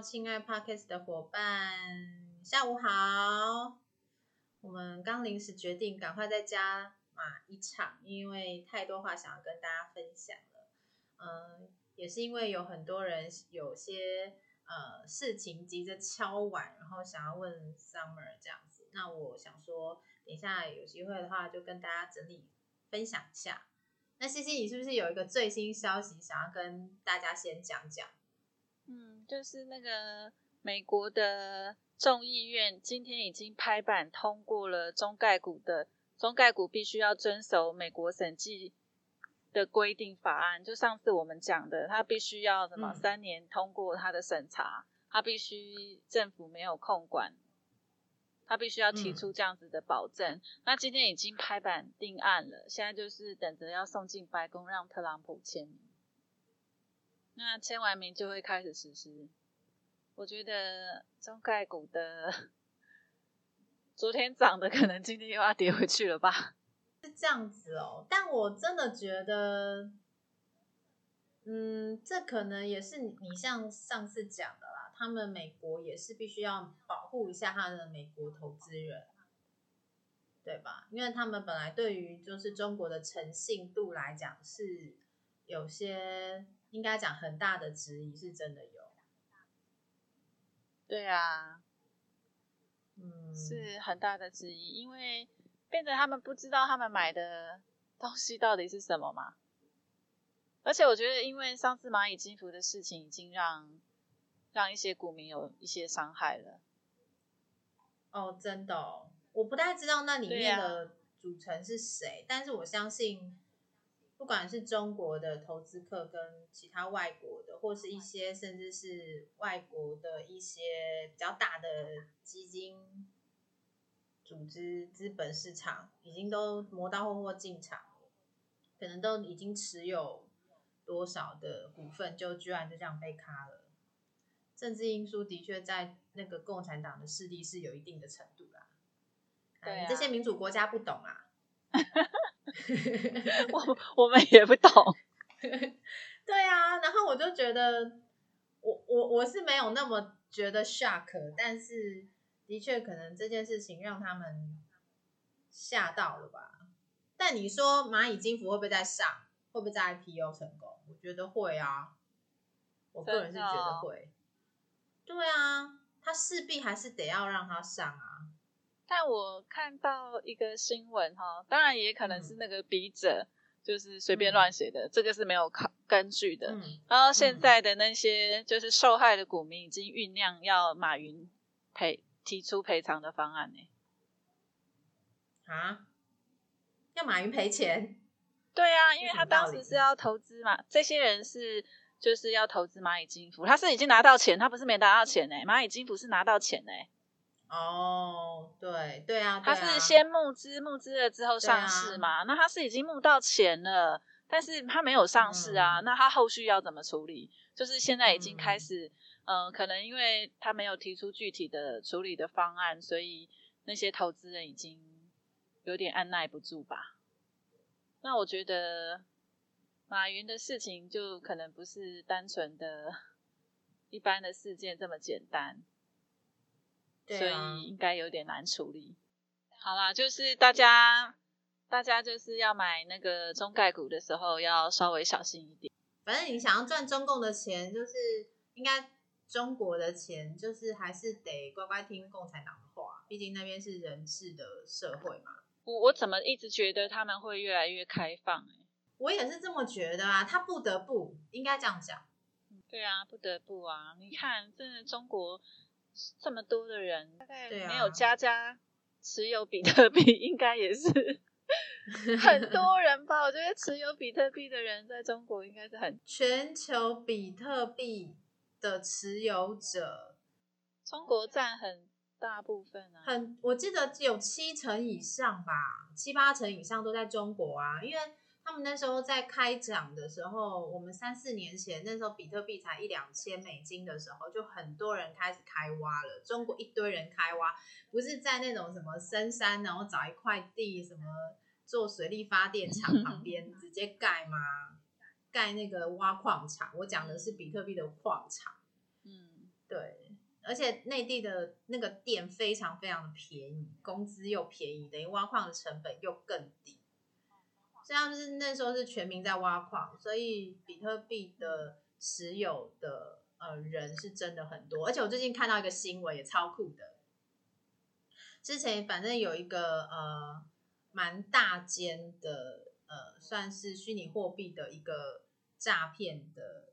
亲爱 Parkes 的伙伴，下午好。我们刚临时决定赶快在家码一场，因为太多话想要跟大家分享了。嗯，也是因为有很多人有些呃事情急着敲碗，然后想要问 Summer 这样子。那我想说，等一下有机会的话，就跟大家整理分享一下。那西西，你是不是有一个最新消息想要跟大家先讲讲？嗯，就是那个美国的众议院今天已经拍板通过了中概股的中概股必须要遵守美国审计的规定法案。就上次我们讲的，它必须要什么三年通过它的审查，它必须政府没有控管，他必须要提出这样子的保证。那今天已经拍板定案了，现在就是等着要送进白宫让特朗普签名。那签完名就会开始实施。我觉得中概股的 昨天涨的，可能今天又要跌回去了吧？是这样子哦。但我真的觉得，嗯，这可能也是你像上次讲的啦，他们美国也是必须要保护一下他的美国投资人，对吧？因为他们本来对于就是中国的诚信度来讲是有些。应该讲很大的质疑是真的有，对啊，嗯，是很大的质疑，因为变得他们不知道他们买的东西到底是什么嘛。而且我觉得，因为上次蚂蚁金服的事情，已经让让一些股民有一些伤害了。哦，真的，我不太知道那里面的组成是谁，但是我相信。不管是中国的投资客跟其他外国的，或是一些甚至是外国的一些比较大的基金组织、资本市场，已经都磨刀霍霍进场，可能都已经持有多少的股份，就居然就这样被卡了。政治因素的确在那个共产党的势力是有一定的程度啦。对，这些民主国家不懂啊。我 我们也不懂，对啊，然后我就觉得，我我我是没有那么觉得 shock，但是的确可能这件事情让他们吓到了吧。但你说蚂蚁金服会不会再上，会不会再 IPO 成功？我觉得会啊，我个人是觉得会。对啊，他势必还是得要让他上啊。但我看到一个新闻哈，当然也可能是那个笔者就是随便乱写的，这个是没有考根据的。然后现在的那些就是受害的股民已经酝酿要马云赔提出赔偿的方案呢。啊？要马云赔钱？对啊，因为他当时是要投资嘛，这些人是就是要投资蚂蚁金服，他是已经拿到钱，他不是没拿到钱呢。蚂蚁金服是拿到钱呢。哦，对对啊，他是先募资，募资了之后上市嘛？那他是已经募到钱了，但是他没有上市啊。那他后续要怎么处理？就是现在已经开始，嗯，可能因为他没有提出具体的处理的方案，所以那些投资人已经有点按耐不住吧。那我觉得马云的事情就可能不是单纯的 一般的事件这么简单。所以应该有点难处理。好啦，就是大家，大家就是要买那个中概股的时候，要稍微小心一点。反正你想要赚中共的钱，就是应该中国的钱，就是还是得乖乖听共产党的话。毕竟那边是人治的社会嘛。我我怎么一直觉得他们会越来越开放？哎，我也是这么觉得啊。他不得不应该这样讲。对啊，不得不啊。你看，真的中国。这么多的人，大概没有家家持有比特币，应该也是 很多人吧？我觉得持有比特币的人在中国应该是很全球比特币的持有者，中国占很大部分啊，很我记得有七成以上吧，七八成以上都在中国啊，因为。他们那时候在开涨的时候，我们三四年前那时候比特币才一两千美金的时候，就很多人开始开挖了。中国一堆人开挖，不是在那种什么深山，然后找一块地，什么做水力发电厂 旁边直接盖吗？盖那个挖矿场。我讲的是比特币的矿场。嗯，对对，而且内地的那个店非常非常的便宜，工资又便宜，等于挖矿的成本又更低。这样是那时候是全民在挖矿，所以比特币的持有的呃人是真的很多。而且我最近看到一个新闻也超酷的，之前反正有一个呃蛮大间的呃算是虚拟货币的一个诈骗的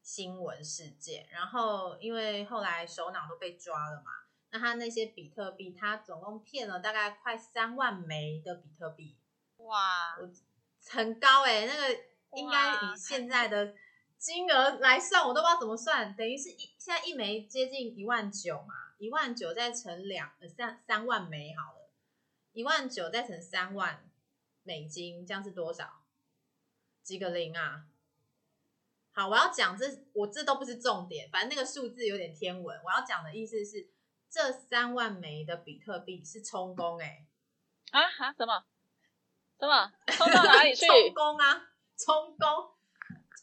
新闻事件，然后因为后来首脑都被抓了嘛，那他那些比特币，他总共骗了大概快三万枚的比特币。哇，很高哎，那个应该以现在的金额来算，我都不知道怎么算，等于是一现在一枚接近一万九嘛，一万九再乘两呃三三万枚好了，一万九再乘三万美金，这样是多少？几个零啊？好，我要讲这我这都不是重点，反正那个数字有点天文。我要讲的意思是，这三万枚的比特币是充公哎，啊哈什么？冲到哪里 去？充公啊！充公！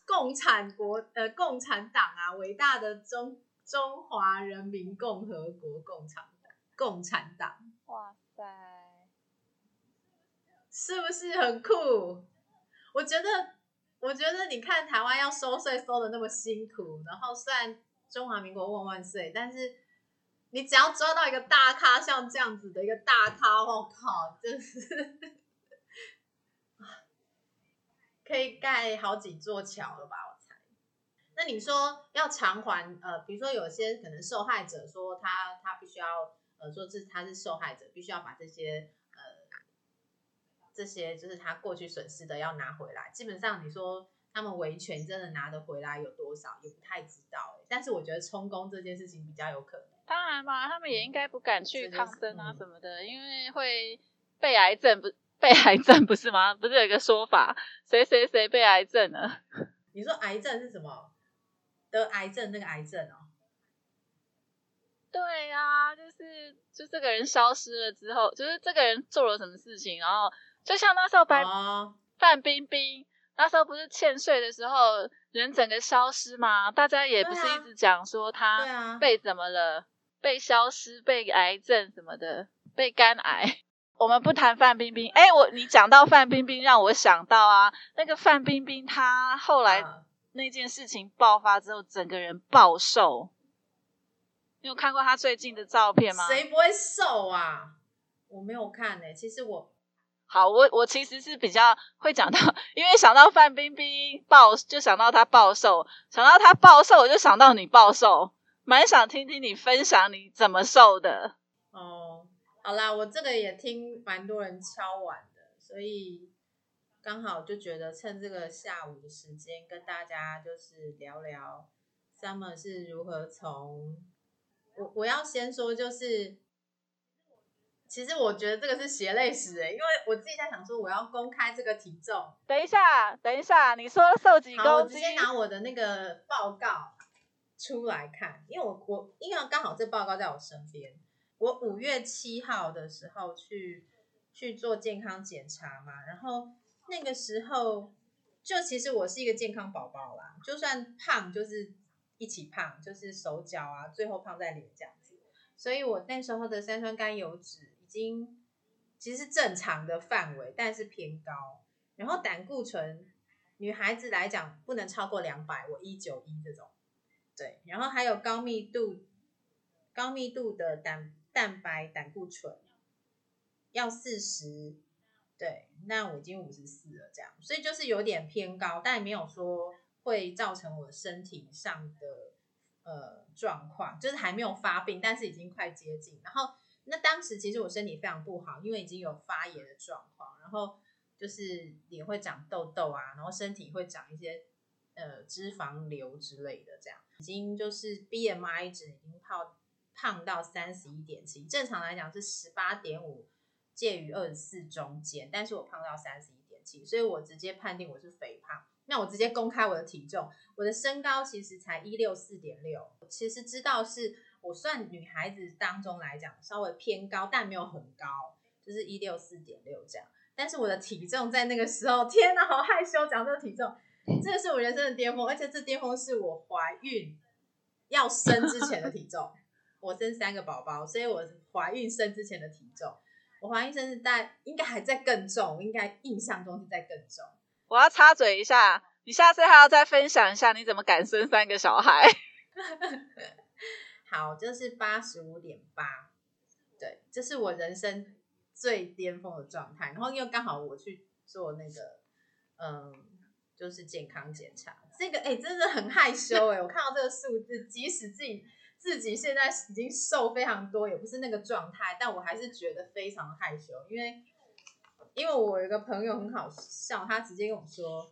共产国呃，共产党啊，伟大的中中华人民共和国共产党，共产党！哇塞，是不是很酷？我觉得，我觉得你看台湾要收税收的那么辛苦，然后虽然中华民国万万岁，但是你只要抓到一个大咖，像这样子的一个大咖，我靠，真是。可以盖好几座桥了吧？我猜。那你说要偿还，呃，比如说有些可能受害者说他他必须要，呃，说是他是受害者，必须要把这些呃这些就是他过去损失的要拿回来。基本上你说他们维权真的拿得回来有多少，也不太知道。但是我觉得充公这件事情比较有可能。当然嘛，他们也应该不敢去抗争啊什么的，因为会被癌症不。被癌症 不是吗？不是有一个说法，谁谁谁被癌症了？你说癌症是什么？得癌症那个癌症哦？对啊，就是就这个人消失了之后，就是这个人做了什么事情，然后就像那时候白范冰冰那时候不是欠税的时候，人整个消失吗？大家也不是一直讲说他被怎么了？被消失、被癌症什么的，被肝癌。我们不谈范冰冰，哎，我你讲到范冰冰，让我想到啊，那个范冰冰她后来那件事情爆发之后，整个人暴瘦。你有看过她最近的照片吗？谁不会瘦啊？我没有看呢。其实我好，我我其实是比较会讲到，因为想到范冰冰暴，就想到她暴瘦；想到她暴瘦，我就想到你暴瘦。蛮想听听你分享你怎么瘦的哦。好啦，我这个也听蛮多人敲碗的，所以刚好就觉得趁这个下午的时间跟大家就是聊聊，Summer 是如何从我我要先说就是，其实我觉得这个是血泪史哎，因为我自己在想说我要公开这个体重，等一下，等一下，你说瘦几公斤？我直接拿我的那个报告出来看，因为我我因为刚好这报告在我身边。我五月七号的时候去去做健康检查嘛，然后那个时候就其实我是一个健康宝宝啦，就算胖就是一起胖，就是手脚啊，最后胖在脸这样子，所以我那时候的三酸甘油脂已经其实正常的范围，但是偏高，然后胆固醇女孩子来讲不能超过两百，我一九一这种，对，然后还有高密度高密度的胆。蛋白胆固醇要四十，对，那我已经五十四了，这样，所以就是有点偏高，但也没有说会造成我身体上的呃状况，就是还没有发病，但是已经快接近。然后那当时其实我身体非常不好，因为已经有发炎的状况，然后就是脸会长痘痘啊，然后身体会长一些呃脂肪瘤之类的，这样，已经就是 BMI 值已经到。胖到三十一点七，正常来讲是十八点五，介于二十四中间，但是我胖到三十一点七，所以我直接判定我是肥胖。那我直接公开我的体重，我的身高其实才一六四点六，其实知道是我算女孩子当中来讲稍微偏高，但没有很高，就是一六四点六这样。但是我的体重在那个时候，天哪，好害羞讲这个体重，这个是我人生的巅峰，而且这巅峰是我怀孕。要生之前的体重。我生三个宝宝，所以我怀孕生之前的体重，我怀孕生是在应该还在更重，应该印象中是在更重。我要插嘴一下，你下次还要再分享一下你怎么敢生三个小孩。好，就是八十五点八，对，这是我人生最巅峰的状态。然后又刚好我去做那个，嗯，就是健康检查。这个哎，真的很害羞哎，我看到这个数字，即使自己自己现在已经瘦非常多，也不是那个状态，但我还是觉得非常害羞，因为因为我有一个朋友很好笑，他直接跟我说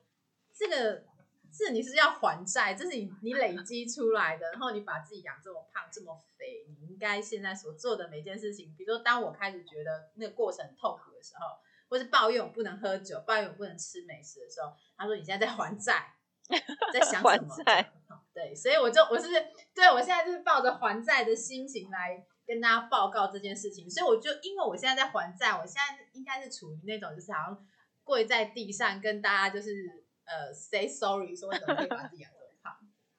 这个。是你是要还债，这是你你累积出来的，然后你把自己养这么胖这么肥，你应该现在所做的每件事情，比如说当我开始觉得那个过程痛苦的时候，或是抱怨我不能喝酒，抱怨我不能吃美食的时候，他说你现在在还债，在想什么？对，所以我就我是对我现在就是抱着还债的心情来跟大家报告这件事情，所以我就因为我现在在还债，我现在应该是处于那种就是好像跪在地上跟大家就是。呃，say sorry，说怎么可以把自己养这么胖？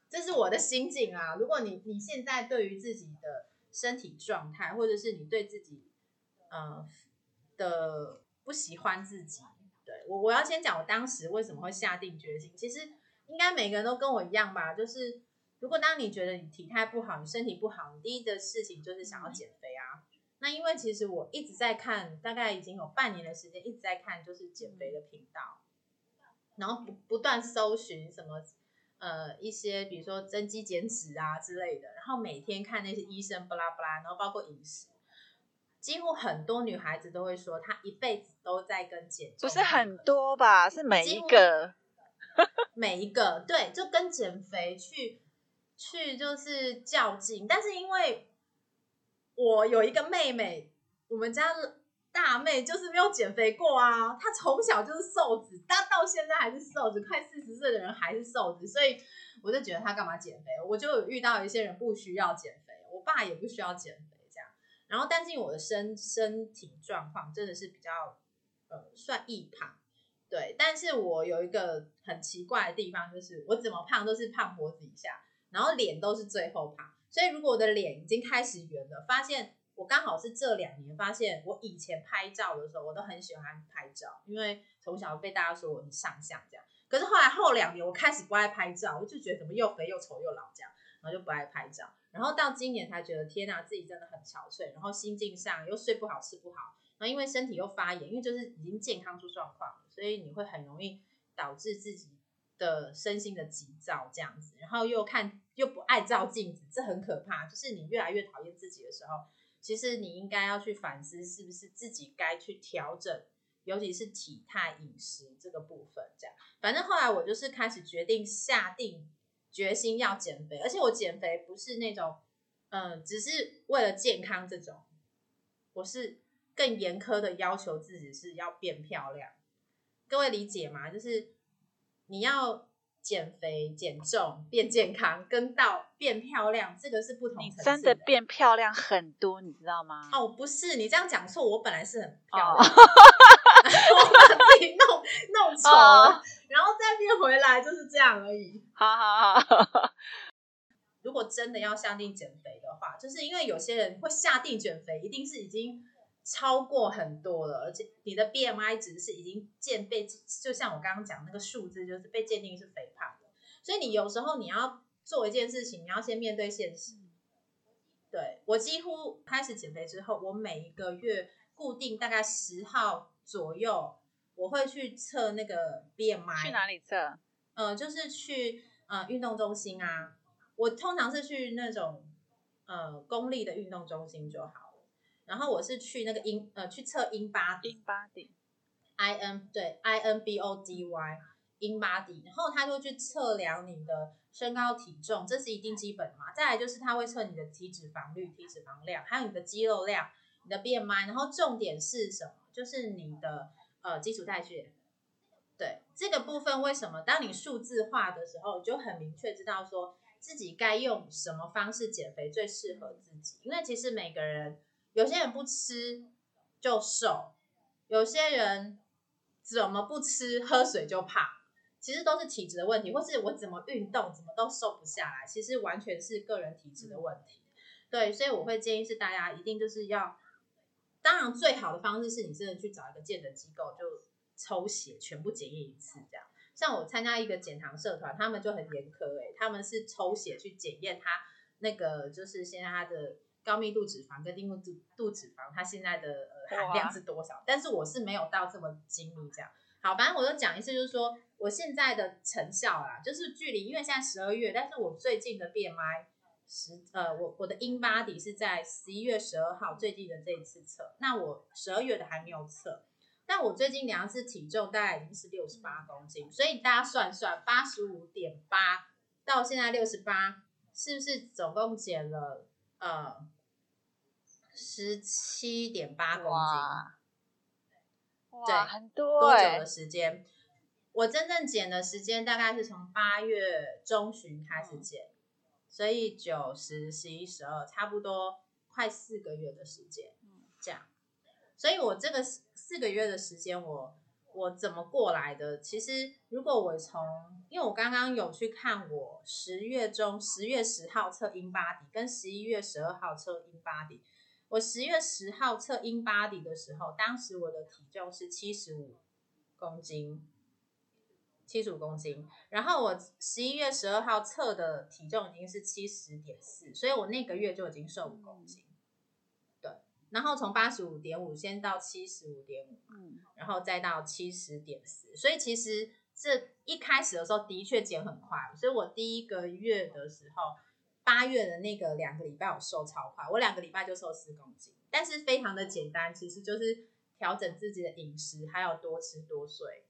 这是我的心境啊。如果你你现在对于自己的身体状态，或者是你对自己呃的不喜欢自己，对我我要先讲我当时为什么会下定决心。其实应该每个人都跟我一样吧，就是如果当你觉得你体态不好，你身体不好，你第一的事情就是想要减肥啊。那因为其实我一直在看，大概已经有半年的时间一直在看，就是减肥的频道。然后不不断搜寻什么呃一些比如说增肌减脂啊之类的，然后每天看那些医生巴拉巴拉，然后包括饮食，几乎很多女孩子都会说她一辈子都在跟减，不是很多吧？是每一个，每一个对，就跟减肥去去就是较劲，但是因为我有一个妹妹，我们家。大妹就是没有减肥过啊，她从小就是瘦子，她到现在还是瘦子，快四十岁的人还是瘦子，所以我就觉得她干嘛减肥？我就遇到一些人不需要减肥，我爸也不需要减肥这样。然后，但是我的身身体状况真的是比较呃算易胖，对。但是我有一个很奇怪的地方，就是我怎么胖都是胖脖子以下，然后脸都是最后胖。所以如果我的脸已经开始圆了，发现。我刚好是这两年发现，我以前拍照的时候，我都很喜欢拍照，因为从小被大家说我很上相这样。可是后来后两年，我开始不爱拍照，我就觉得怎么又肥又丑又老这样，然后就不爱拍照。然后到今年才觉得天哪，自己真的很憔悴，然后心境上又睡不好吃不好，然后因为身体又发炎，因为就是已经健康出状况，所以你会很容易导致自己的身心的急躁这样子。然后又看又不爱照镜子，这很可怕，就是你越来越讨厌自己的时候。其实你应该要去反思，是不是自己该去调整，尤其是体态、饮食这个部分。这样，反正后来我就是开始决定下定决心要减肥，而且我减肥不是那种，嗯，只是为了健康这种，我是更严苛的要求自己是要变漂亮。各位理解吗？就是你要。减肥、减重、变健康，跟到变漂亮，这个是不同层次。真的变漂亮很多，你知道吗？哦，不是，你这样讲错。我本来是很漂亮，我把自己弄弄 丑了，然后再变回来，就是这样而已。好好好。如果真的要下定减肥的话，就是因为有些人会下定减肥，一定是已经。超过很多了，而且你的 BMI 值是已经鉴被，就像我刚刚讲那个数字，就是被鉴定是肥胖的。所以你有时候你要做一件事情，你要先面对现实。对我几乎开始减肥之后，我每一个月固定大概十号左右，我会去测那个 BMI。去哪里测？呃，就是去呃运动中心啊。我通常是去那种呃公立的运动中心就好。然后我是去那个英呃去测英巴迪，英巴迪，I N 对 I N B O D Y 英巴迪，然后他就去测量你的身高体重，这是一定基本嘛。再来就是他会测你的体脂肪率、体脂肪量，还有你的肌肉量、你的 B M I，然后重点是什么？就是你的呃基础代谢。对这个部分，为什么当你数字化的时候，就很明确知道说自己该用什么方式减肥最适合自己？因为其实每个人。有些人不吃就瘦，有些人怎么不吃喝水就胖，其实都是体质的问题，或是我怎么运动怎么都瘦不下来，其实完全是个人体质的问题。对，所以我会建议是大家一定就是要，当然最好的方式是你真的去找一个健诊机构，就抽血全部检验一次这样。像我参加一个减糖社团，他们就很严苛诶，他们是抽血去检验他那个就是现在他的高密度脂肪跟低密度度脂肪，它现在的呃含量是多少？但是我是没有到这么精密这样。好，反正我就讲一次，就是说我现在的成效啦，就是距离，因为现在十二月，但是我最近的 BMI 十，呃，我我的 In Body 是在十一月十二号最近的这一次测，那我十二月的还没有测，但我最近量次体重大概已经是六十八公斤，所以大家算算，八十五点八到现在六十八，是不是总共减了呃十七点八公斤？对，很多多久的时间？我真正减的时间大概是从八月中旬开始减，所以九、十、十一、十二，差不多快四个月的时间。嗯，这样，所以我这个四个月的时间，我我怎么过来的？其实，如果我从，因为我刚刚有去看我十月中十月十号测 In Body，跟十一月十二号测 In Body。我十月十号测 In Body 的时候，当时我的体重是七十五公斤，七十五公斤。然后我十一月十二号测的体重已经是七十点四，所以我那个月就已经瘦五公斤。对，然后从八十五点五先到七十五点五，嗯，然后再到七十点四。所以其实这一开始的时候的确减很快，所以我第一个月的时候。八月的那个两个礼拜，我瘦超快，我两个礼拜就瘦四公斤，但是非常的简单，其实就是调整自己的饮食，还有多吃多睡，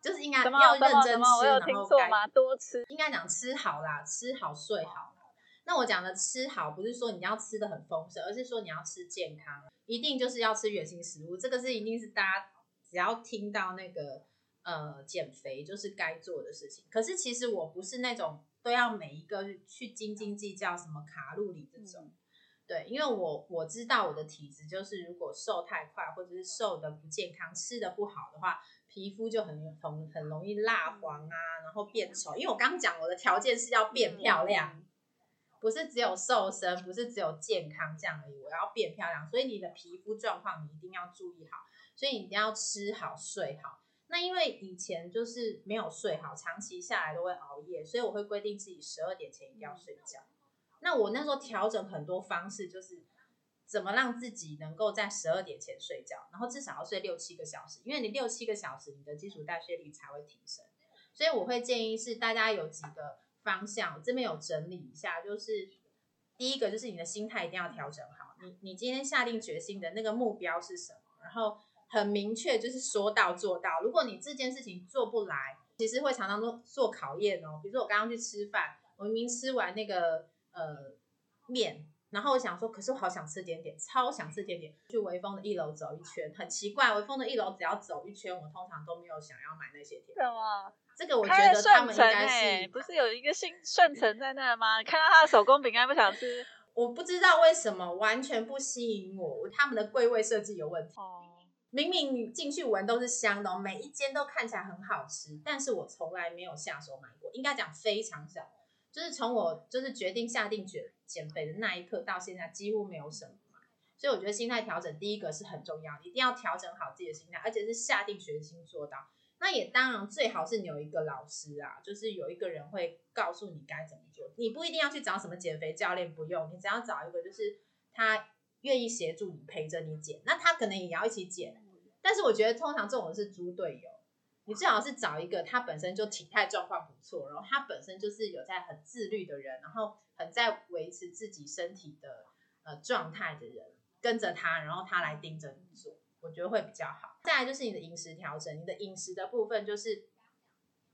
就是应该要认真吃，然后该多吃，应该讲吃好啦，吃好睡好。那我讲的吃好，不是说你要吃的很丰盛，而是说你要吃健康，一定就是要吃原型食物，这个是一定是大家只要听到那个呃减肥就是该做的事情。可是其实我不是那种。都要每一个去斤斤计较什么卡路里这种，对，因为我我知道我的体质就是，如果瘦太快或者是瘦的不健康，吃的不好的话，皮肤就很很很容易蜡黄啊，然后变丑。因为我刚刚讲我的条件是要变漂亮，不是只有瘦身，不是只有健康这样而已，我要变漂亮，所以你的皮肤状况你一定要注意好，所以你一定要吃好睡好。那因为以前就是没有睡好，长期下来都会熬夜，所以我会规定自己十二点前一定要睡觉。那我那时候调整很多方式，就是怎么让自己能够在十二点前睡觉，然后至少要睡六七个小时，因为你六七个小时，你的基础代谢率才会提升。所以我会建议是大家有几个方向，这边有整理一下，就是第一个就是你的心态一定要调整好，你你今天下定决心的那个目标是什么，然后。很明确，就是说到做到。如果你这件事情做不来，其实会常常做做考验哦。比如说我刚刚去吃饭，我明明吃完那个呃面，然后我想说，可是我好想吃点点，超想吃点点。去微风的一楼走一圈，很奇怪，微风的一楼只要走一圈，我通常都没有想要买那些甜。什么？这个我觉得他们应该是不是有一个新顺成在那吗？看到他的手工饼干不想吃？我不知道为什么完全不吸引我，他们的柜位设计有问题。明明进去闻都是香的，每一间都看起来很好吃，但是我从来没有下手买过，应该讲非常少。就是从我就是决定下定决减肥的那一刻到现在，几乎没有什么。所以我觉得心态调整第一个是很重要，一定要调整好自己的心态，而且是下定决心做到。那也当然最好是你有一个老师啊，就是有一个人会告诉你该怎么做。你不一定要去找什么减肥教练，不用，你只要找一个就是他。愿意协助你陪着你减，那他可能也要一起减，但是我觉得通常这种是猪队友，你最好是找一个他本身就体态状况不错，然后他本身就是有在很自律的人，然后很在维持自己身体的呃状态的人，跟着他，然后他来盯着你做，我觉得会比较好。再来就是你的饮食调整，你的饮食的部分就是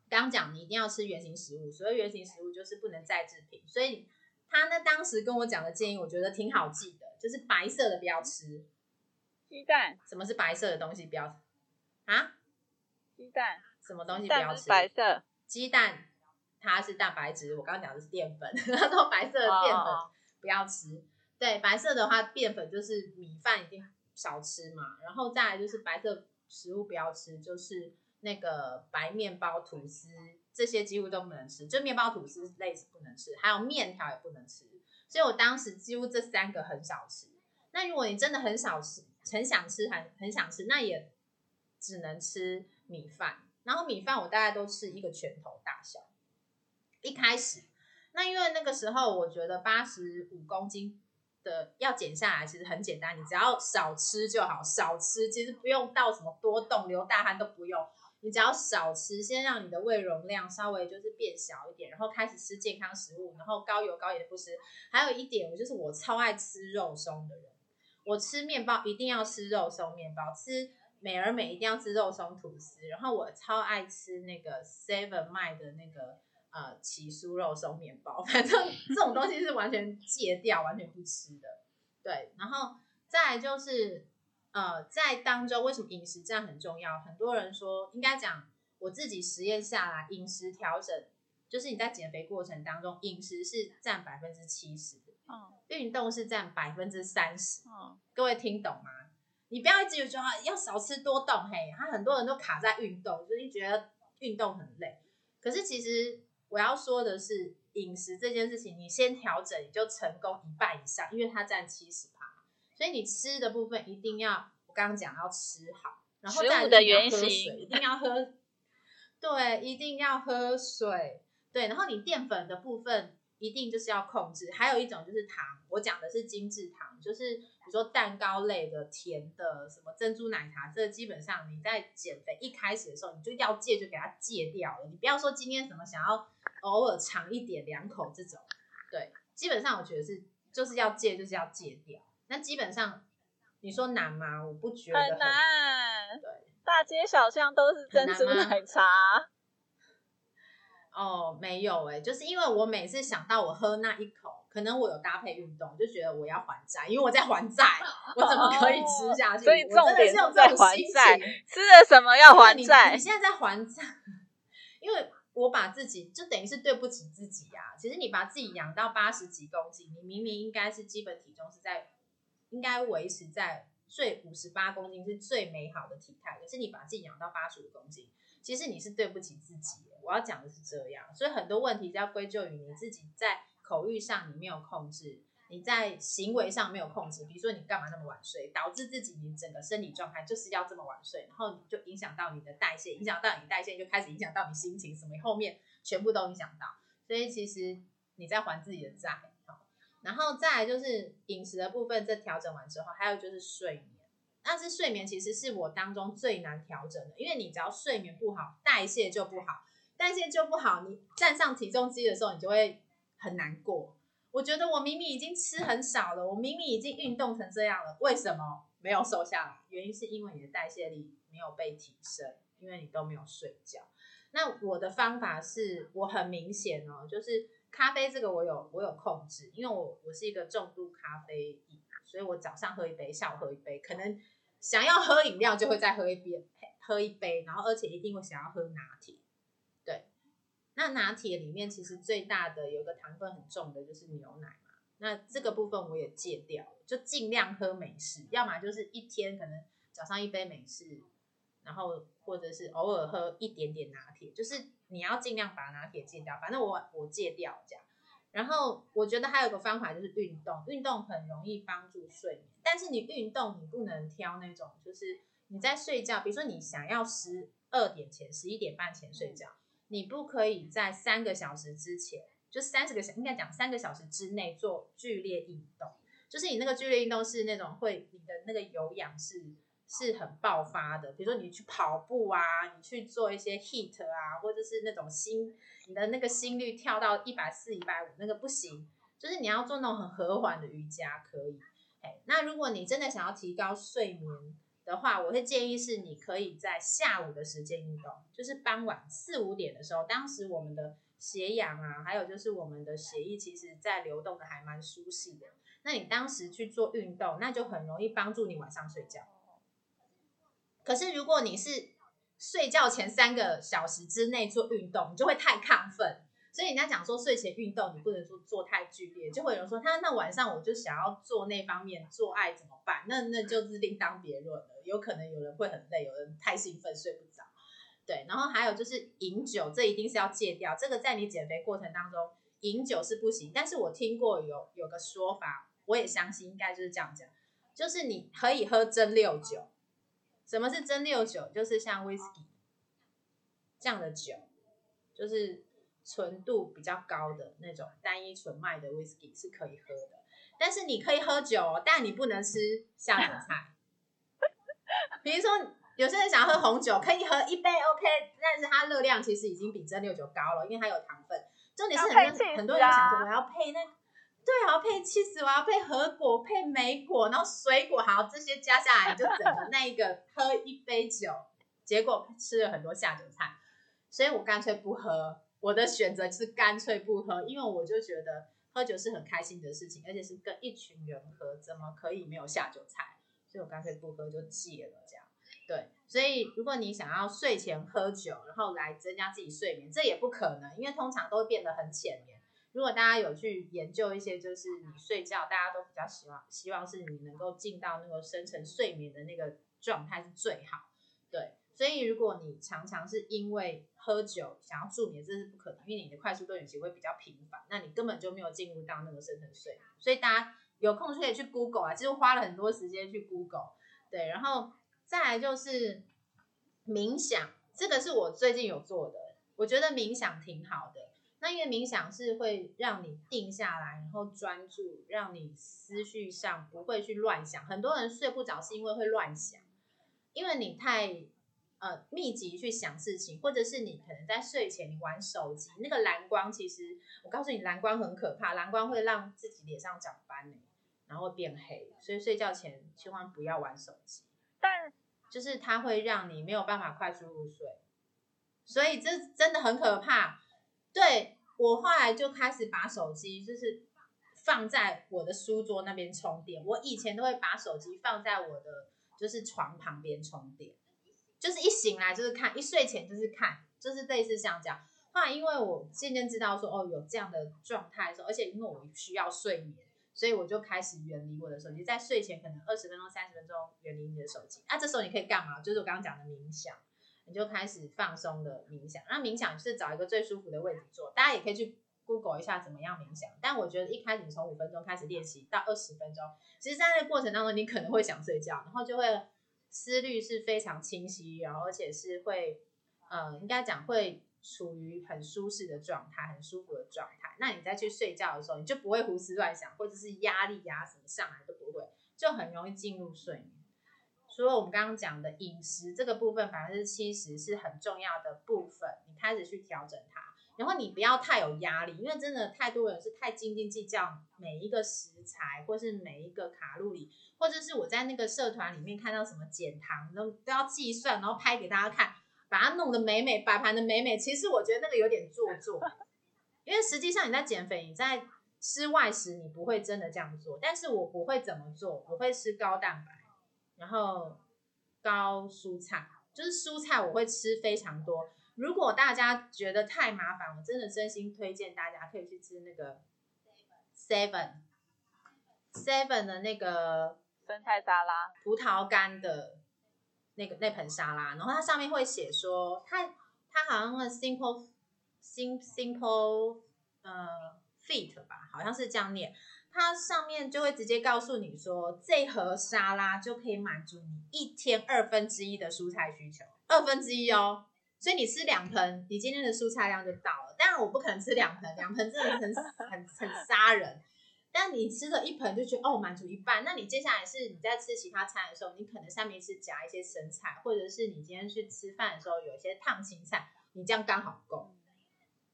刚讲你一定要吃原形食物，所谓原形食物就是不能再制品，所以他呢当时跟我讲的建议，我觉得挺好记的。就是白色的不要吃，鸡蛋。什么是白色的东西不要？啊？鸡蛋。什么东西不要吃？白色。鸡蛋，它是蛋白质。我刚刚讲的是淀粉，他说白色的淀粉不要吃。对，白色的话，淀粉就是米饭一定少吃嘛。然后再来就是白色食物不要吃，就是那个白面包、吐司这些几乎都不能吃，就面包、吐司类是不能吃，还有面条也不能吃。所以我当时几乎这三个很少吃。那如果你真的很少吃，很想吃，很很想吃，那也只能吃米饭。然后米饭我大概都吃一个拳头大小。一开始，那因为那个时候我觉得八十五公斤的要减下来其实很简单，你只要少吃就好，少吃其实不用到什么多动、流大汗都不用，你只要少吃，先让你的胃容量稍微就是变小一点，然后开始吃健康食物，然后高油高盐不吃。还有一点，我就是我超爱吃肉松的人，我吃面包一定要吃肉松面包，吃美而美一定要吃肉松吐司，然后我超爱吃那个 Seven 卖的那个。呃，起酥肉松面包，反正这种东西是完全戒掉、完全不吃的。对，然后再就是，呃，在当中为什么饮食这样很重要？很多人说，应该讲我自己实验下来，饮食调整就是你在减肥过程当中，饮食是占百分之七十，嗯，运动是占百分之三十，嗯，各位听懂吗？你不要一直觉得要少吃多动，嘿，他很多人都卡在运动，就是觉得运动很累，可是其实。我要说的是饮食这件事情，你先调整，你就成功一半以上，因为它占七十趴，所以你吃的部分一定要，我刚刚讲要吃好，然后再的要喝水，一定要喝，对，一定要喝水，对，然后你淀粉的部分。一定就是要控制，还有一种就是糖，我讲的是精致糖，就是比如说蛋糕类的、甜的，什么珍珠奶茶，这基本上你在减肥一开始的时候，你就要戒，就给它戒掉了。你不要说今天什么想要偶尔尝一点两口这种，对，基本上我觉得是就是要戒，就是要戒掉。那基本上你说难吗？我不觉得很难，对，大街小巷都是珍珠奶茶。哦，没有哎，就是因为我每次想到我喝那一口，可能我有搭配运动，就觉得我要还债，因为我在还债，我怎么可以吃下去？所以重点是在还债，吃了什么要还债？你现在在还债，因为我把自己就等于是对不起自己呀。其实你把自己养到八十几公斤，你明明应该是基本体重是在应该维持在最五十八公斤是最美好的体态，可是你把自己养到八十五公斤。其实你是对不起自己，我要讲的是这样，所以很多问题要归咎于你自己在口欲上你没有控制，你在行为上没有控制，比如说你干嘛那么晚睡，导致自己你整个生理状态就是要这么晚睡，然后你就影响到你的代谢，影响到你代谢就开始影响到你心情，什么后面全部都影响到，所以其实你在还自己的债，好，然后再来就是饮食的部分，这调整完之后，还有就是睡眠。但是睡眠其实是我当中最难调整的，因为你只要睡眠不好，代谢就不好，代谢就不好，你站上体重机的时候，你就会很难过。我觉得我明明已经吃很少了，我明明已经运动成这样了，为什么没有瘦下来？原因是因为你的代谢力没有被提升，因为你都没有睡觉。那我的方法是我很明显哦，就是咖啡这个我有我有控制，因为我我是一个重度咖啡瘾，所以我早上喝一杯，下午喝一杯，可能。想要喝饮料就会再喝一杯，喝一杯，然后而且一定会想要喝拿铁。对，那拿铁里面其实最大的有个糖分很重的就是牛奶嘛。那这个部分我也戒掉了，就尽量喝美式，要么就是一天可能早上一杯美式，然后或者是偶尔喝一点点拿铁，就是你要尽量把拿铁戒掉。反正我我戒掉这样。然后我觉得还有个方法就是运动，运动很容易帮助睡眠。但是你运动你不能挑那种，就是你在睡觉，比如说你想要十二点前、十一点半前睡觉，你不可以在三个小时之前，就三十个小应该讲三个小时之内做剧烈运动，就是你那个剧烈运动是那种会你的那个有氧是。是很爆发的，比如说你去跑步啊，你去做一些 heat 啊，或者是那种心，你的那个心率跳到一百四、一百五，那个不行。就是你要做那种很和缓的瑜伽可以。哎，那如果你真的想要提高睡眠的话，我会建议是你可以在下午的时间运动，就是傍晚四五点的时候，当时我们的血氧啊，还有就是我们的血液其实在流动的还蛮舒适的。那你当时去做运动，那就很容易帮助你晚上睡觉。可是，如果你是睡觉前三个小时之内做运动，你就会太亢奋。所以人家讲说，睡前运动你不能做做太剧烈，就会有人说他那晚上我就想要做那方面做爱怎么办？那那就是另当别论了。有可能有人会很累，有人太兴奋睡不着。对，然后还有就是饮酒，这一定是要戒掉。这个在你减肥过程当中，饮酒是不行。但是我听过有有个说法，我也相信应该就是这样讲，就是你可以喝蒸馏酒。什么是蒸馏酒？就是像 whisky 这样的酒，就是纯度比较高的那种单一纯麦的 whisky 是可以喝的。但是你可以喝酒，但你不能吃下酒菜。比如说。有些人想要喝红酒，可以喝一杯 OK，但是它热量其实已经比蒸馏酒高了，因为它有糖分。重点是很多很多人想说我要配那，对，我要配气死，我要配核果，配莓果，然后水果，好这些加下来就整个那一个喝一杯酒，结果吃了很多下酒菜，所以我干脆不喝。我的选择是干脆不喝，因为我就觉得喝酒是很开心的事情，而且是跟一群人喝，怎么可以没有下酒菜？所以我干脆不喝就戒了，这样。对，所以如果你想要睡前喝酒，然后来增加自己睡眠，这也不可能，因为通常都会变得很浅眠。如果大家有去研究一些，就是你睡觉，大家都比较希望，希望是你能够进到那个深层睡眠的那个状态是最好。对，所以如果你常常是因为喝酒想要助眠，这是不可能，因为你的快速动眼期会比较频繁，那你根本就没有进入到那个深层睡眠。所以大家有空就可以去 Google 啊，其实花了很多时间去 Google。对，然后。再来就是冥想，这个是我最近有做的，我觉得冥想挺好的。那因为冥想是会让你定下来，然后专注，让你思绪上不会去乱想。很多人睡不着是因为会乱想，因为你太呃密集去想事情，或者是你可能在睡前你玩手机，那个蓝光其实我告诉你，蓝光很可怕，蓝光会让自己脸上长斑呢然后变黑，所以睡觉前千万不要玩手机。但就是它会让你没有办法快速入睡，所以这真的很可怕。对我后来就开始把手机就是放在我的书桌那边充电。我以前都会把手机放在我的就是床旁边充电，就是一醒来就是看，一睡前就是看，就是类似像这样。后来因为我渐渐知道说哦有这样的状态的时候，而且因为我需要睡眠。所以我就开始远离我的手机，在睡前可能二十分钟、三十分钟远离你的手机。啊，这时候你可以干嘛？就是我刚刚讲的冥想，你就开始放松的冥想。那冥想是找一个最舒服的位置做，大家也可以去 Google 一下怎么样冥想。但我觉得一开始从五分钟开始练习到二十分钟，其实在那个过程当中你可能会想睡觉，然后就会思虑是非常清晰，然后而且是会，呃，应该讲会。处于很舒适的状态，很舒服的状态。那你再去睡觉的时候，你就不会胡思乱想，或者是压力呀什么上来都不会，就很容易进入睡眠。除了我们刚刚讲的饮食这个部分，百分之七十是很重要的部分，你开始去调整它。然后你不要太有压力，因为真的太多人是太斤斤计较每一个食材，或是每一个卡路里，或者是我在那个社团里面看到什么减糖都都要计算，然后拍给大家看。把它弄得美美，摆盘的美美。其实我觉得那个有点做作，因为实际上你在减肥，你在吃外食，你不会真的这样做。但是我不会怎么做，我会吃高蛋白，然后高蔬菜，就是蔬菜我会吃非常多。如果大家觉得太麻烦，我真的真心推荐大家可以去吃那个 seven seven 的那个生菜沙拉，葡萄干的。那个那盆沙拉，然后它上面会写说，它它好像是 simple sim simple 呃 fit 吧，好像是这样念。它上面就会直接告诉你说，这盒沙拉就可以满足你一天二分之一的蔬菜需求，二分之一哦。所以你吃两盆，你今天的蔬菜量就到了。当然我不可能吃两盆，两盆真的很很很杀人。但你吃了一盆就觉得哦满足一半，那你接下来是你在吃其他餐的时候，你可能上面是夹一些生菜，或者是你今天去吃饭的时候有一些烫青菜，你这样刚好够。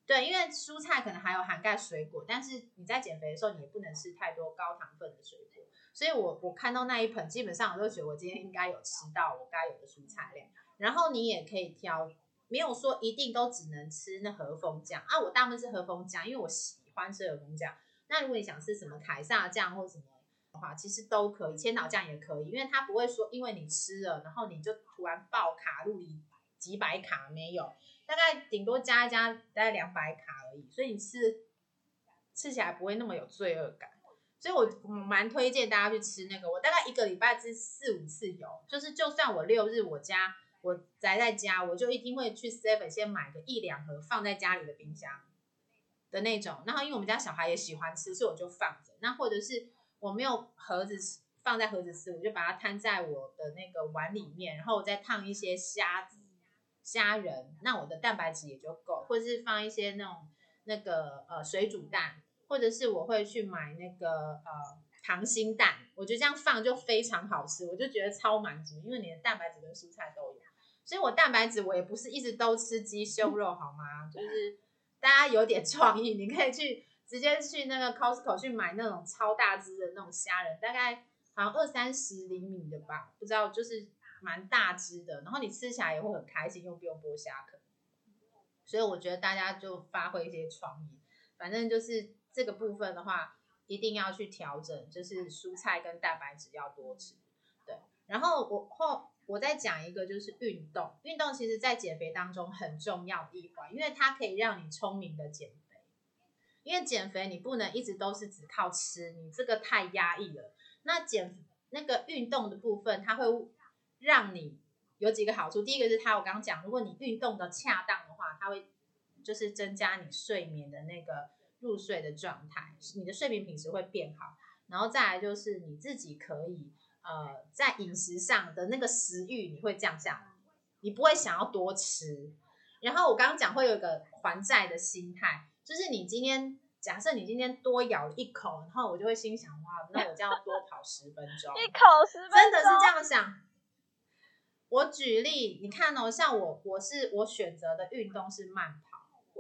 对，因为蔬菜可能还有涵盖水果，但是你在减肥的时候你也不能吃太多高糖分的水果。所以我我看到那一盆，基本上我都觉得我今天应该有吃到我该有的蔬菜量。然后你也可以挑，没有说一定都只能吃那和风酱。啊，我大部分是和风酱，因为我喜欢吃和风酱。那如果你想吃什么凯撒酱或什么的话，其实都可以，千岛酱也可以，因为它不会说因为你吃了，然后你就突然爆卡路里几百卡没有，大概顶多加一加大概两百卡而已，所以你吃吃起来不会那么有罪恶感，所以我蛮推荐大家去吃那个，我大概一个礼拜吃四五次油，就是就算我六日我家我宅在家，我就一定会去 Seven 先买个一两盒放在家里的冰箱的那种。然后因为我们家小孩也喜欢吃，所以我就放着。那或者是我没有盒子放在盒子吃，我就把它摊在我的那个碗里面，然后我再烫一些虾子、虾仁，那我的蛋白质也就够。或者是放一些那种那个呃水煮蛋，或者是我会去买那个呃。溏心蛋，我觉得这样放就非常好吃，我就觉得超满足，因为你的蛋白质跟蔬菜都有。所以我蛋白质我也不是一直都吃鸡胸肉，好吗？就 是大家有点创意，你可以去直接去那个 Costco 去买那种超大只的那种虾仁，大概好像二三十厘米的吧，不知道就是蛮大只的，然后你吃起来也会很开心，又不用剥虾壳。所以我觉得大家就发挥一些创意，反正就是这个部分的话。一定要去调整，就是蔬菜跟蛋白质要多吃，对。然后我后我再讲一个，就是运动。运动其实在减肥当中很重要的一环，因为它可以让你聪明的减肥。因为减肥你不能一直都是只靠吃，你这个太压抑了。那减那个运动的部分，它会让你有几个好处。第一个是它我刚刚讲，如果你运动的恰当的话，它会就是增加你睡眠的那个。入睡的状态，你的睡眠品质会变好，然后再来就是你自己可以呃在饮食上的那个食欲你会降下来，你不会想要多吃。然后我刚刚讲会有一个还债的心态，就是你今天假设你今天多咬一口，然后我就会心想哇，那我这样多跑十分钟，一口十分钟，真的是这样想。我举例，你看哦，像我我是我选择的运动是慢跑。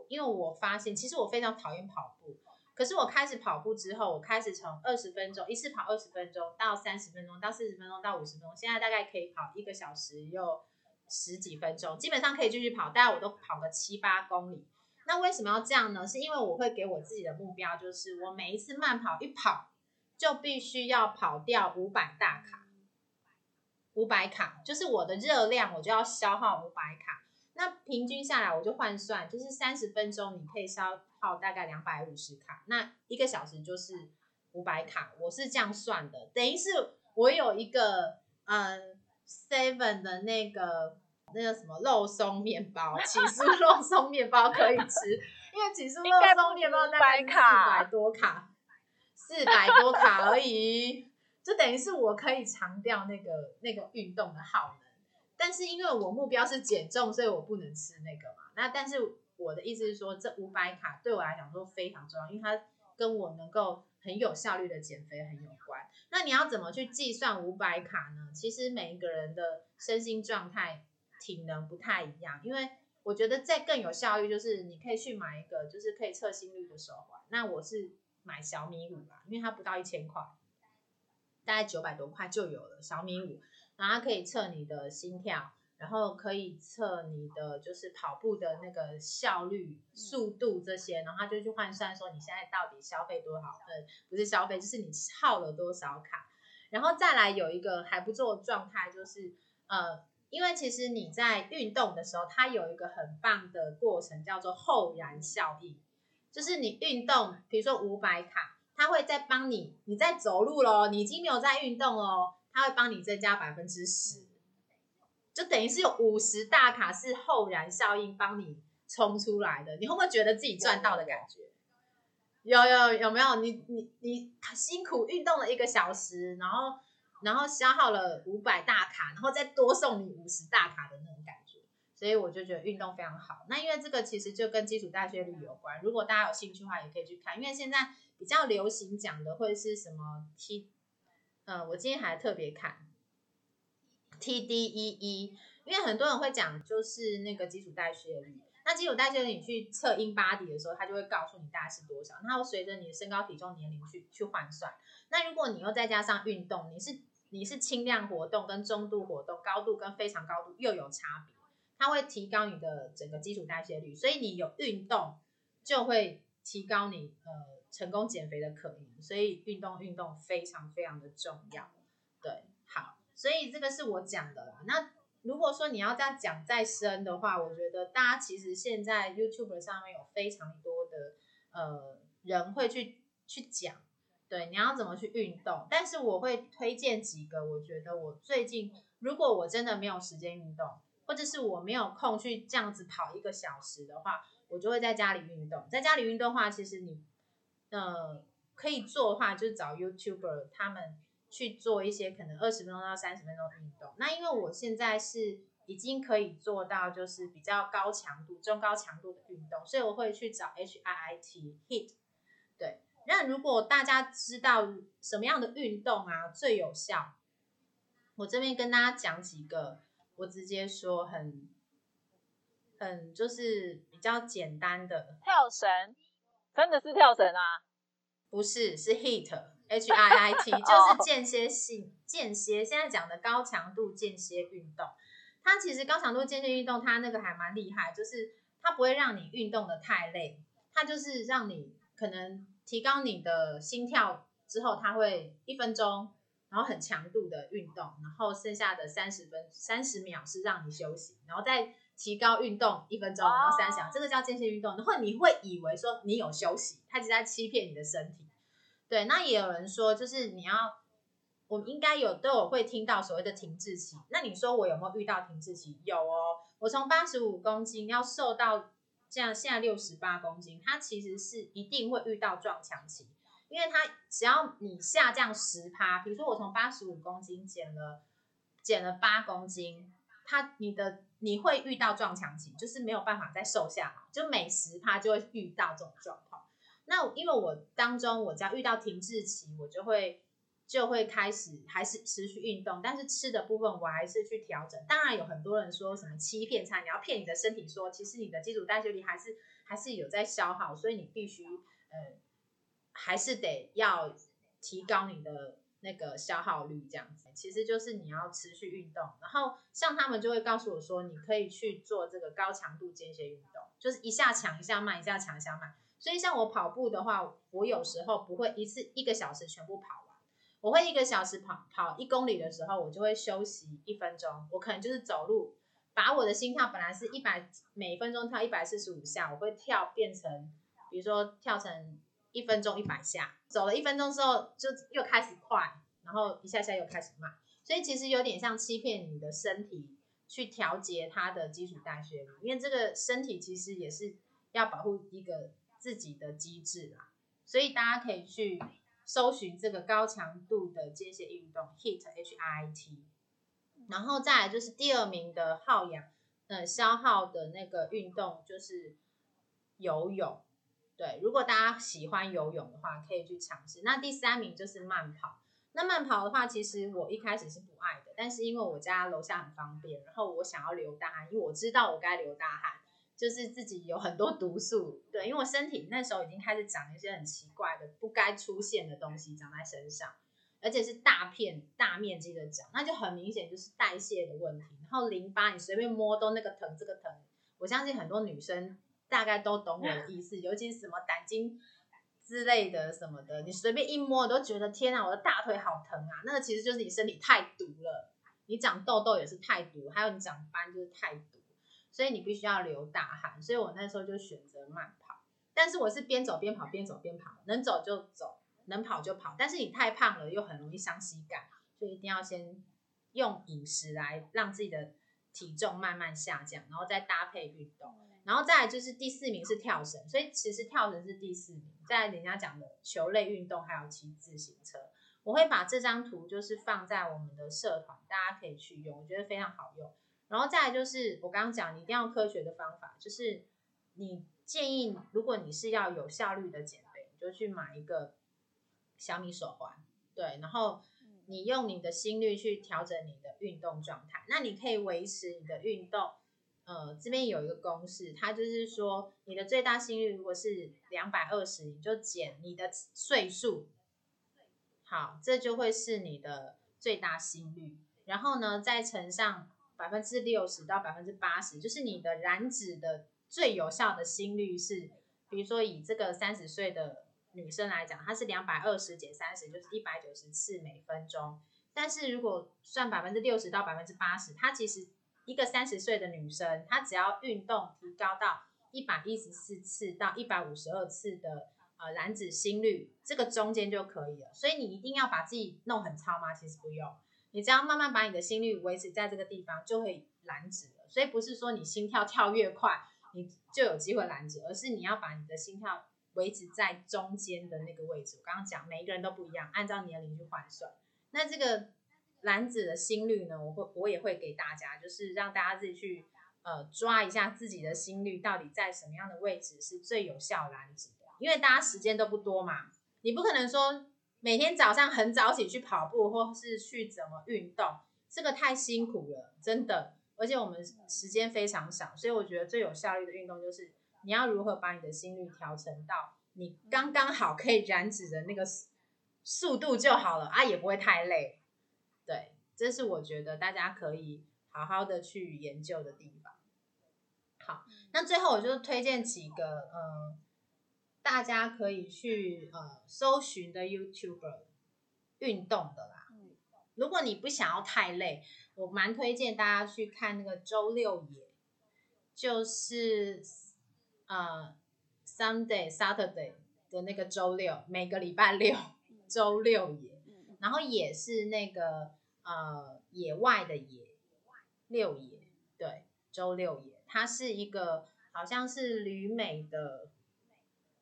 因为我发现，其实我非常讨厌跑步，可是我开始跑步之后，我开始从二十分钟一次跑二十分钟，到三十分钟，到四十分钟，到五十分钟，现在大概可以跑一个小时又十几分钟，基本上可以继续跑，大概我都跑个七八公里。那为什么要这样呢？是因为我会给我自己的目标，就是我每一次慢跑一跑，就必须要跑掉五百大卡，五百卡就是我的热量，我就要消耗五百卡。那平均下来，我就换算，就是三十分钟你可以消耗大概两百五十卡，那一个小时就是五百卡，我是这样算的。等于是我有一个嗯 seven 的那个那个什么肉松面包，起酥肉松面包可以吃，因为起酥肉松面包大概四百多卡，四百多卡而已，就等于是我可以尝掉那个那个运动的耗能。但是因为我目标是减重，所以我不能吃那个嘛。那但是我的意思是说，这五百卡对我来讲都非常重要，因为它跟我能够很有效率的减肥很有关。那你要怎么去计算五百卡呢？其实每一个人的身心状态、体能不太一样。因为我觉得再更有效率，就是你可以去买一个就是可以测心率的手环。那我是买小米五吧，因为它不到一千块，大概九百多块就有了小米五。然后它可以测你的心跳，然后可以测你的就是跑步的那个效率、速度这些，然后它就去换算说你现在到底消费多少？呃，不是消费，就是你耗了多少卡。然后再来有一个还不错的状态，就是呃，因为其实你在运动的时候，它有一个很棒的过程叫做后燃效应，就是你运动，比如说五百卡，它会在帮你，你在走路喽，你已经没有在运动哦。它会帮你增加百分之十，就等于是有五十大卡是后燃效应帮你冲出来的。你会不会觉得自己赚到的感觉？有有有没有？你你你辛苦运动了一个小时，然后然后消耗了五百大卡，然后再多送你五十大卡的那种感觉。所以我就觉得运动非常好。那因为这个其实就跟基础代谢率有关。如果大家有兴趣的话，也可以去看。因为现在比较流行讲的会是什么 T。嗯，我今天还特别看 TDEE，因为很多人会讲就是那个基础代谢率。那基础代谢率你去测 in body 的时候，它就会告诉你大概是多少，它会随着你的身高、体重、年龄去去换算。那如果你又再加上运动，你是你是轻量活动跟中度活动，高度跟非常高度又有差别，它会提高你的整个基础代谢率。所以你有运动就会提高你呃。成功减肥的可能，所以运动运动非常非常的重要。对，好，所以这个是我讲的啦。那如果说你要再讲再深的话，我觉得大家其实现在 YouTube 上面有非常多的呃人会去去讲，对，你要怎么去运动。但是我会推荐几个，我觉得我最近如果我真的没有时间运动，或者是我没有空去这样子跑一个小时的话，我就会在家里运动。在家里运动的话，其实你呃可以做的话，就是找 YouTuber 他们去做一些可能二十分钟到三十分钟的运动。那因为我现在是已经可以做到就是比较高强度、中高强度的运动，所以我会去找 HIIT HIT。对，那如果大家知道什么样的运动啊最有效，我这边跟大家讲几个，我直接说很很就是比较简单的跳绳，真的是跳绳啊？不是，是 HIT H I I T，就是间歇性间歇。现在讲的高强度间歇运动，它其实高强度间歇运动，它那个还蛮厉害，就是它不会让你运动的太累，它就是让你可能提高你的心跳之后，它会一分钟。然后很强度的运动，然后剩下的三十分三十秒是让你休息，然后再提高运动一分钟，然后三十秒，这个叫间歇运动。然后你会以为说你有休息，它只在欺骗你的身体。对，那也有人说，就是你要，我应该有都有会听到所谓的停滞期。那你说我有没有遇到停滞期？有哦，我从八十五公斤要瘦到这样，现在六十八公斤，它其实是一定会遇到撞墙期。因为它只要你下降十趴，比如说我从八十五公斤减了减了八公斤，他你的你会遇到撞墙期，就是没有办法再瘦下来，就每十趴就会遇到这种状况。那因为我当中我只要遇到停滞期，我就会就会开始还是持续运动，但是吃的部分我还是去调整。当然有很多人说什么欺骗餐，你要骗你的身体说，其实你的基础代谢率还是还是有在消耗，所以你必须呃。还是得要提高你的那个消耗率，这样子，其实就是你要持续运动。然后像他们就会告诉我说，你可以去做这个高强度间歇运动，就是一下强一下慢，一下强一下慢。所以像我跑步的话，我有时候不会一次一个小时全部跑完，我会一个小时跑跑一公里的时候，我就会休息一分钟，我可能就是走路，把我的心跳本来是一百每分钟跳一百四十五下，我会跳变成，比如说跳成。一分钟一百下，走了一分钟之后就又开始快，然后一下下又开始慢，所以其实有点像欺骗你的身体去调节它的基础代谢嘛，因为这个身体其实也是要保护一个自己的机制啦，所以大家可以去搜寻这个高强度的间歇运动 HIT H I T，然后再来就是第二名的耗氧呃消耗的那个运动就是游泳。对，如果大家喜欢游泳的话，可以去尝试。那第三名就是慢跑。那慢跑的话，其实我一开始是不爱的，但是因为我家楼下很方便，然后我想要流大汗，因为我知道我该流大汗，就是自己有很多毒素。对，因为我身体那时候已经开始长一些很奇怪的、不该出现的东西长在身上，而且是大片、大面积的长，那就很明显就是代谢的问题。然后淋巴你随便摸都那个疼，这个疼。我相信很多女生。大概都懂我的意思，尤其是什么胆经之类的什么的，你随便一摸都觉得天啊，我的大腿好疼啊！那个其实就是你身体太毒了，你长痘痘也是太毒，还有你长斑就是太毒，所以你必须要流大汗。所以我那时候就选择慢跑，但是我是边走边跑，边走边跑，能走就走，能跑就跑。但是你太胖了又很容易伤膝盖，所以一定要先用饮食来让自己的体重慢慢下降，然后再搭配运动。然后再来就是第四名是跳绳，所以其实跳绳是第四名，在人家讲的球类运动还有骑自行车，我会把这张图就是放在我们的社团，大家可以去用，我觉得非常好用。然后再来就是我刚刚讲，你一定要科学的方法，就是你建议如果你是要有效率的减肥，你就去买一个小米手环，对，然后你用你的心率去调整你的运动状态，那你可以维持你的运动。呃，这边有一个公式，它就是说，你的最大心率如果是两百二十，你就减你的岁数，好，这就会是你的最大心率。然后呢，再乘上百分之六十到百分之八十，就是你的燃脂的最有效的心率是，比如说以这个三十岁的女生来讲，她是两百二十减三十，就是一百九十次每分钟。但是如果算百分之六十到百分之八十，它其实一个三十岁的女生，她只要运动提高到一百一十四次到一百五十二次的呃燃脂心率，这个中间就可以了。所以你一定要把自己弄很超吗？其实不用，你只要慢慢把你的心率维持在这个地方，就会燃脂了。所以不是说你心跳跳越快，你就有机会燃脂，而是你要把你的心跳维持在中间的那个位置。我刚刚讲，每一个人都不一样，按照年龄去换算。那这个燃脂的心率呢，我会我也会给大家，就是让大家自己去呃抓一下自己的心率到底在什么样的位置是最有效燃脂的，因为大家时间都不多嘛，你不可能说每天早上很早起去跑步或是去怎么运动。这个太辛苦了，真的，而且我们时间非常少，所以我觉得最有效率的运动就是你要如何把你的心率调成到你刚刚好可以燃脂的那个速度就好了啊，也不会太累。对，这是我觉得大家可以好好的去研究的地方。好，那最后我就推荐几个呃，大家可以去呃搜寻的 YouTuber 运动的啦。如果你不想要太累，我蛮推荐大家去看那个周六野，就是呃 Sunday Saturday 的那个周六，每个礼拜六周六野，然后也是那个呃野外的野六野，对，周六野，他是一个好像是旅美的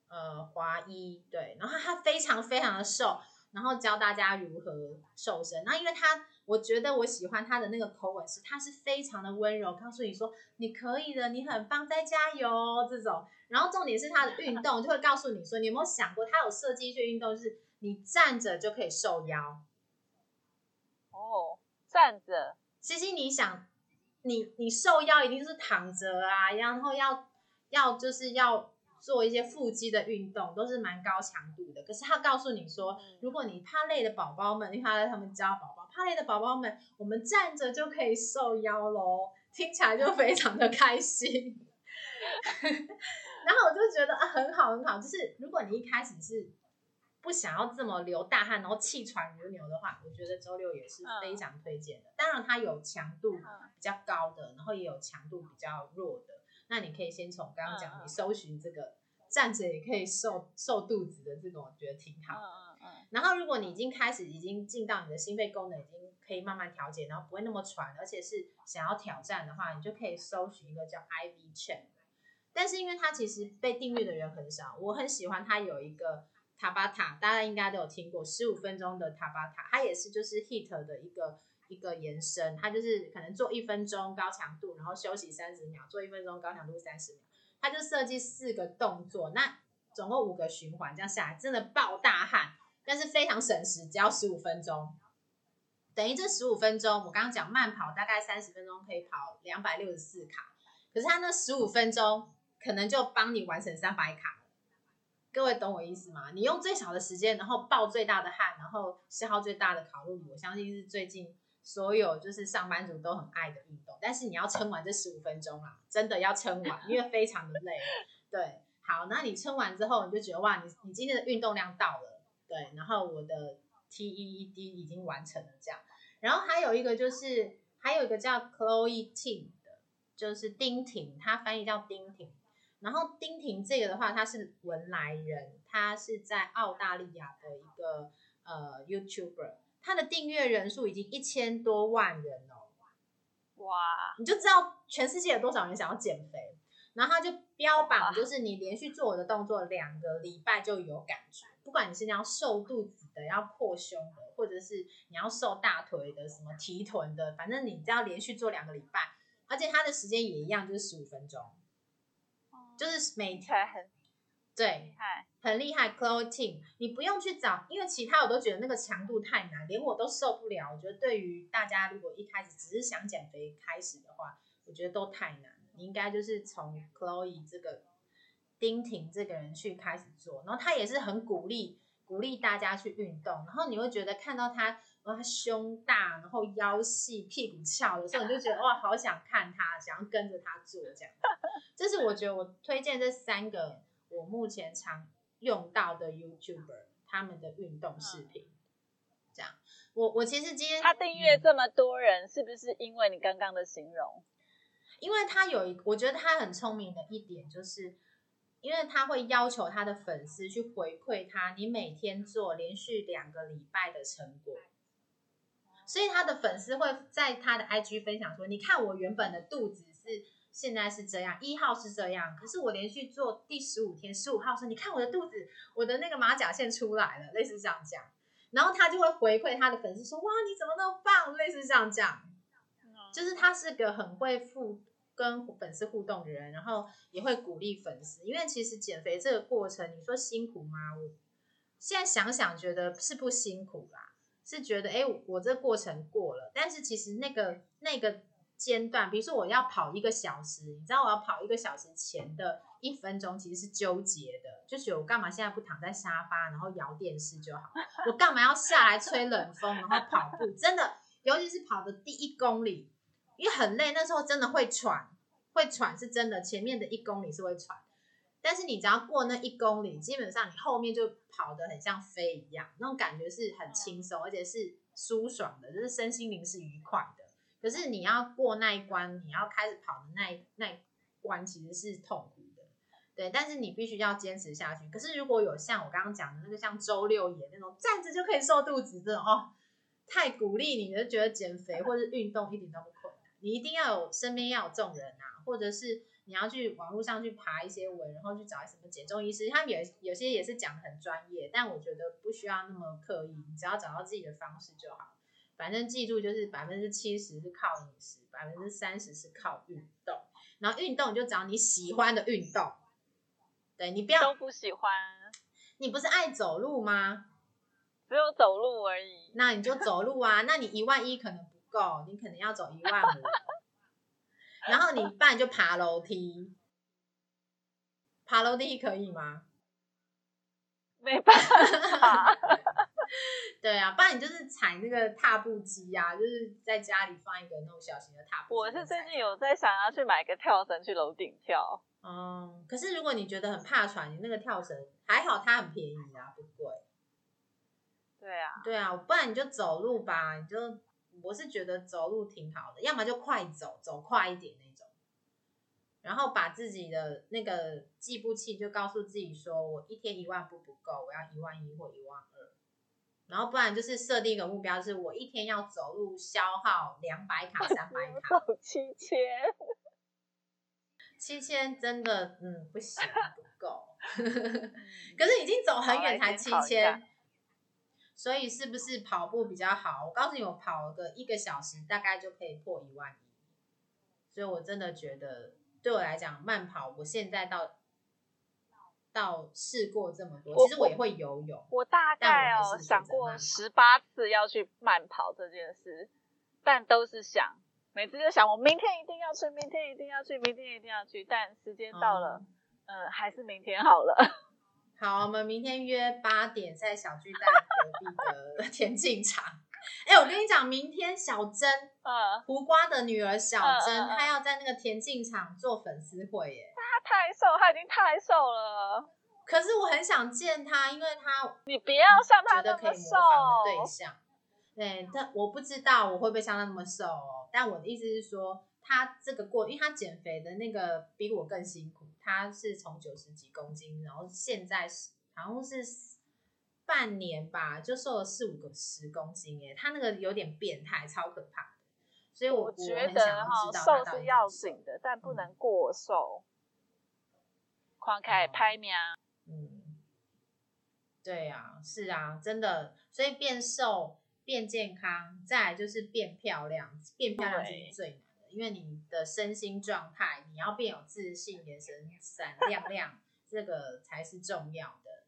呃华裔，对，然后他非常非常的瘦。然后教大家如何瘦身。那因为他，我觉得我喜欢他的那个口吻是，他是非常的温柔，告诉你说你可以的，你很棒，再加油这种。然后重点是他的运动就会告诉你说，你有没有想过，他有设计一些运动是你站着就可以瘦腰。哦，站着。其实你想，你你瘦腰一定是躺着啊，然后要要就是要。做一些腹肌的运动都是蛮高强度的，可是他告诉你说，如果你怕累的宝宝们，因为他在他们教宝宝怕累的宝宝们，我们站着就可以瘦腰喽，听起来就非常的开心。然后我就觉得啊，很好很好，就是如果你一开始是不想要这么流大汗，然后气喘如牛的话，我觉得周六也是非常推荐的。当然它有强度比较高的，然后也有强度比较弱的。那你可以先从刚刚讲，你搜寻这个站着也可以瘦瘦肚子的这种，我觉得挺好。嗯嗯嗯。然后，如果你已经开始已经进到你的心肺功能已经可以慢慢调节，然后不会那么喘，而且是想要挑战的话，你就可以搜寻一个叫 IV Chain。但是因为它其实被订阅的人很少，我很喜欢它有一个塔巴塔，大家应该都有听过十五分钟的塔巴塔，它也是就是 HIT 的一个。一个延伸，它就是可能做一分钟高强度，然后休息三十秒，做一分钟高强度三十秒，它就设计四个动作，那总共五个循环，这样下来真的爆大汗，但是非常省时，只要十五分钟，等于这十五分钟，我刚刚讲慢跑大概三十分钟可以跑两百六十四卡，可是它那十五分钟可能就帮你完成三百卡，各位懂我意思吗？你用最少的时间，然后爆最大的汗，然后消耗最大的卡路里，我相信是最近。所有就是上班族都很爱的运动，但是你要撑完这十五分钟啊，真的要撑完，因为非常的累。对，好，那你撑完之后，你就觉得哇，你你今天的运动量到了，对，然后我的 TED 已经完成了这样。然后还有一个就是还有一个叫 Chloe Ting 的，就是丁婷，它翻译叫丁婷。然后丁婷这个的话，他是文莱人，他是在澳大利亚的一个呃 YouTuber。他的订阅人数已经一千多万人哦，哇！你就知道全世界有多少人想要减肥。然后他就标榜，就是你连续做我的动作两个礼拜就有感觉，不管你是要瘦肚子的、要破胸的，或者是你要瘦大腿的、什么提臀的，反正你只要连续做两个礼拜，而且他的时间也一样，就是十五分钟，就是每天很。对，很厉害，clothing，你不用去找，因为其他我都觉得那个强度太难，连我都受不了。我觉得对于大家如果一开始只是想减肥开始的话，我觉得都太难。你应该就是从 Chloe 这个丁婷这个人去开始做，然后他也是很鼓励鼓励大家去运动，然后你会觉得看到他哇胸大，然后腰细，屁股翘的时候，你就觉得哇好想看他，想要跟着他做这样。这是我觉得我推荐这三个。我目前常用到的 YouTuber 他们的运动视频，这样，我我其实今天他订阅这么多人，是不是因为你刚刚的形容？因为他有一，我觉得他很聪明的一点，就是因为他会要求他的粉丝去回馈他，你每天做连续两个礼拜的成果，所以他的粉丝会在他的 IG 分享说，你看我原本的肚子是现在是这样，一号是这样，可是我连续做第十五天，十五号说你看我的肚子，我的那个马甲线出来了，类似这样讲，然后他就会回馈他的粉丝说哇你怎么那么棒，类似这样讲，就是他是个很会付跟粉丝互动的人，然后也会鼓励粉丝，因为其实减肥这个过程，你说辛苦吗？我现在想想觉得是不辛苦啦，是觉得哎我这过程过了，但是其实那个那个。间断，比如说我要跑一个小时，你知道我要跑一个小时前的一分钟其实是纠结的，就是我干嘛现在不躺在沙发，然后摇电视就好？我干嘛要下来吹冷风，然后跑步？真的，尤其是跑的第一公里，因为很累，那时候真的会喘，会喘是真的。前面的一公里是会喘，但是你只要过那一公里，基本上你后面就跑得很像飞一样，那种感觉是很轻松，而且是舒爽的，就是身心灵是愉快的。可是你要过那一关，你要开始跑的那一那一关其实是痛苦的，对。但是你必须要坚持下去。可是如果有像我刚刚讲的那个像周六野那种站着就可以瘦肚子这种哦，太鼓励你，就觉得减肥或者运动一点都不困难。你一定要有身边要有众人啊，或者是你要去网络上去爬一些文，然后去找什么减重医师，他们有有些也是讲的很专业，但我觉得不需要那么刻意，你只要找到自己的方式就好。反正记住，就是百分之七十是靠饮食，百分之三十是靠运动。然后运动就找你喜欢的运动，对你不要都不喜欢。你不是爱走路吗？只有走路而已。那你就走路啊。那你一万一可能不够，你可能要走一万五。然后你不然就爬楼梯，爬楼梯可以吗？没办法。对啊，不然你就是踩那个踏步机啊，就是在家里放一个那种小型的踏步。我是最近有在想要去买个跳绳去楼顶跳。哦，可是如果你觉得很怕喘，你那个跳绳还好，它很便宜啊，不贵。对啊，对啊，不然你就走路吧，你就我是觉得走路挺好的，要么就快走，走快一点那种。然后把自己的那个计步器就告诉自己说，我一天一万步不够，我要一万一或一万二。然后不然就是设定一个目标，是我一天要走路消耗两百卡、三百卡。七千，七千真的嗯不行，不够。可是已经走很远才七千，所以是不是跑步比较好？我告诉你，我跑个一个小时大概就可以破一万一。所以我真的觉得对我来讲，慢跑我现在到。到试过这么多，其实我也会游泳。我大概哦想过十八次要去慢跑这件事，但都是想，每次就想我明天一定要去，明天一定要去，明天一定要去。但时间到了，嗯，还是明天好了。好，我们明天约八点在小巨蛋隔壁的 田径场。哎，我跟你讲，明天小珍，嗯，胡瓜的女儿小珍，她要在那个田径场做粉丝会耶。她太瘦，她已经太瘦了。可是我很想见她，因为她你不要像她那么瘦。对象，对，但我不知道我会不会像她那么瘦。哦但我的意思是说，她这个过，因为她减肥的那个比我更辛苦。他是从九十几公斤，然后现在是好像是半年吧，就瘦了四五个十公斤。耶，他那个有点变态，超可怕的。所以我觉得哈，瘦是要紧的，但不能过瘦。狂开拍苗，嗯，对啊，是啊，真的，所以变瘦、变健康，再来就是变漂亮，变漂亮是最难的，因为你的身心状态，你要变有自信，眼神闪亮亮，这个才是重要的。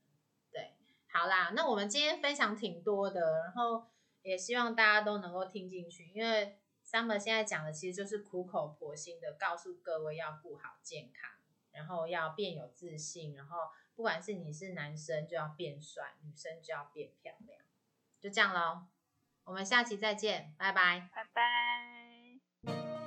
对，好啦，那我们今天分享挺多的，然后也希望大家都能够听进去，因为 Summer 现在讲的其实就是苦口婆心的告诉各位要顾好健康。然后要变有自信，然后不管是你是男生就要变帅，女生就要变漂亮，就这样喽。我们下期再见，拜拜，拜拜。